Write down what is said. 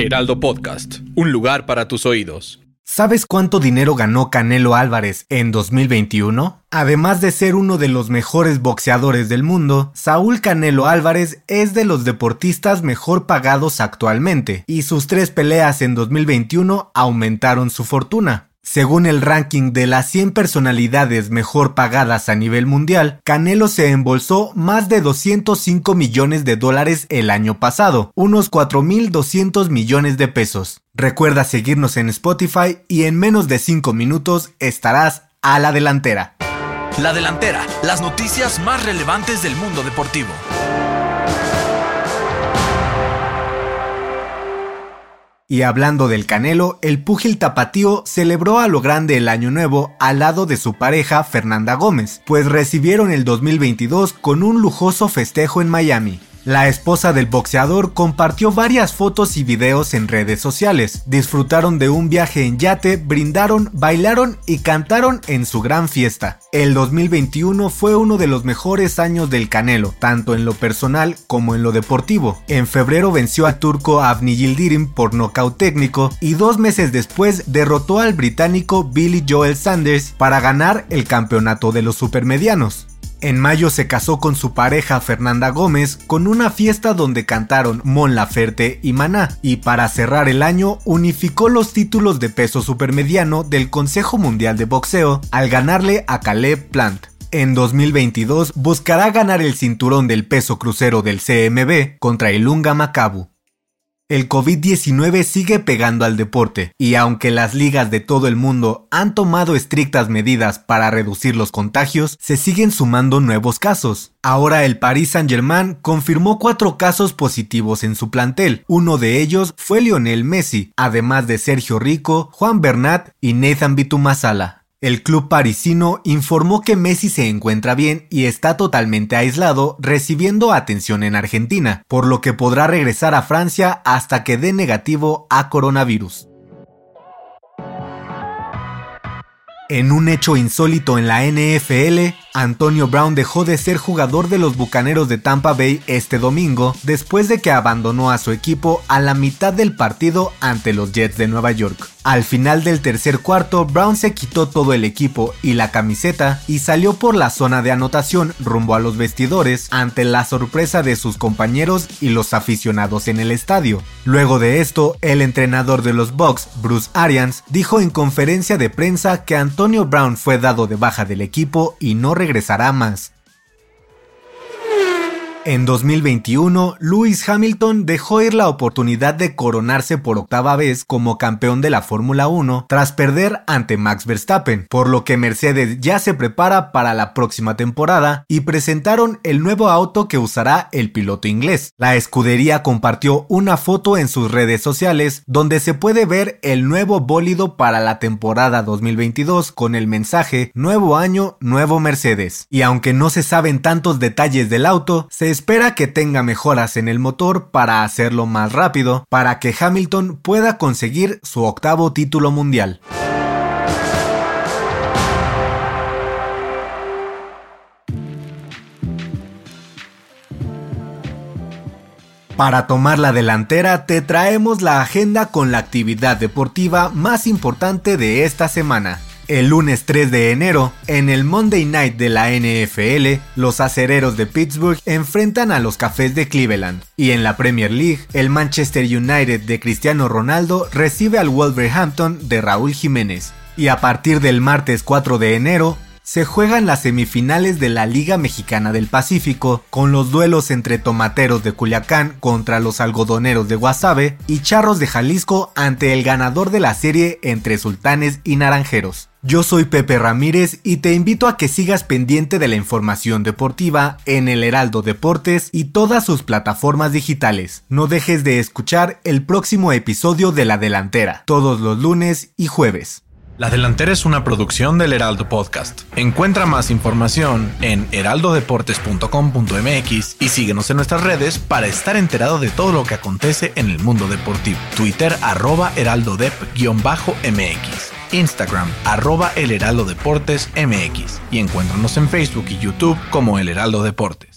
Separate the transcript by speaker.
Speaker 1: Heraldo Podcast, un lugar para tus oídos.
Speaker 2: ¿Sabes cuánto dinero ganó Canelo Álvarez en 2021? Además de ser uno de los mejores boxeadores del mundo, Saúl Canelo Álvarez es de los deportistas mejor pagados actualmente, y sus tres peleas en 2021 aumentaron su fortuna. Según el ranking de las 100 personalidades mejor pagadas a nivel mundial, Canelo se embolsó más de 205 millones de dólares el año pasado, unos 4.200 millones de pesos. Recuerda seguirnos en Spotify y en menos de 5 minutos estarás a la delantera.
Speaker 3: La delantera, las noticias más relevantes del mundo deportivo.
Speaker 2: Y hablando del Canelo, el púgil tapatío celebró a lo grande el año nuevo al lado de su pareja Fernanda Gómez, pues recibieron el 2022 con un lujoso festejo en Miami. La esposa del boxeador compartió varias fotos y videos en redes sociales. Disfrutaron de un viaje en yate, brindaron, bailaron y cantaron en su gran fiesta. El 2021 fue uno de los mejores años del Canelo, tanto en lo personal como en lo deportivo. En febrero venció al turco Avni Yildirim por nocaut técnico y dos meses después derrotó al británico Billy Joel Sanders para ganar el campeonato de los supermedianos. En mayo se casó con su pareja Fernanda Gómez con una fiesta donde cantaron Mon Laferte y Maná y para cerrar el año unificó los títulos de peso supermediano del Consejo Mundial de Boxeo al ganarle a Caleb Plant. En 2022 buscará ganar el cinturón del peso crucero del CMB contra Ilunga Macabu. El COVID-19 sigue pegando al deporte y aunque las ligas de todo el mundo han tomado estrictas medidas para reducir los contagios, se siguen sumando nuevos casos. Ahora el Paris Saint-Germain confirmó cuatro casos positivos en su plantel. Uno de ellos fue Lionel Messi, además de Sergio Rico, Juan Bernat y Nathan Bitumasala. El club parisino informó que Messi se encuentra bien y está totalmente aislado, recibiendo atención en Argentina, por lo que podrá regresar a Francia hasta que dé negativo a coronavirus. En un hecho insólito en la NFL, Antonio Brown dejó de ser jugador de los Bucaneros de Tampa Bay este domingo después de que abandonó a su equipo a la mitad del partido ante los Jets de Nueva York. Al final del tercer cuarto, Brown se quitó todo el equipo y la camiseta y salió por la zona de anotación rumbo a los vestidores ante la sorpresa de sus compañeros y los aficionados en el estadio. Luego de esto, el entrenador de los Bucks, Bruce Arians, dijo en conferencia de prensa que Antonio Brown fue dado de baja del equipo y no regresará más. En 2021, Lewis Hamilton dejó ir la oportunidad de coronarse por octava vez como campeón de la Fórmula 1 tras perder ante Max Verstappen, por lo que Mercedes ya se prepara para la próxima temporada y presentaron el nuevo auto que usará el piloto inglés. La escudería compartió una foto en sus redes sociales donde se puede ver el nuevo bólido para la temporada 2022 con el mensaje Nuevo año, nuevo Mercedes. Y aunque no se saben tantos detalles del auto, se espera que tenga mejoras en el motor para hacerlo más rápido, para que Hamilton pueda conseguir su octavo título mundial. Para tomar la delantera te traemos la agenda con la actividad deportiva más importante de esta semana. El lunes 3 de enero, en el Monday Night de la NFL, los acereros de Pittsburgh enfrentan a los Cafés de Cleveland. Y en la Premier League, el Manchester United de Cristiano Ronaldo recibe al Wolverhampton de Raúl Jiménez. Y a partir del martes 4 de enero, se juegan las semifinales de la Liga Mexicana del Pacífico, con los duelos entre tomateros de Culiacán contra los algodoneros de Guasave y charros de Jalisco ante el ganador de la serie entre sultanes y naranjeros. Yo soy Pepe Ramírez y te invito a que sigas pendiente de la información deportiva en el Heraldo Deportes y todas sus plataformas digitales. No dejes de escuchar el próximo episodio de La Delantera, todos los lunes y jueves.
Speaker 1: La Delantera es una producción del Heraldo Podcast. Encuentra más información en heraldodeportes.com.mx y síguenos en nuestras redes para estar enterado de todo lo que acontece en el mundo deportivo. Twitter arroba heraldodep-mx. Instagram, arroba el Heraldo Deportes MX y encuéntranos en Facebook y YouTube como El Heraldo Deportes.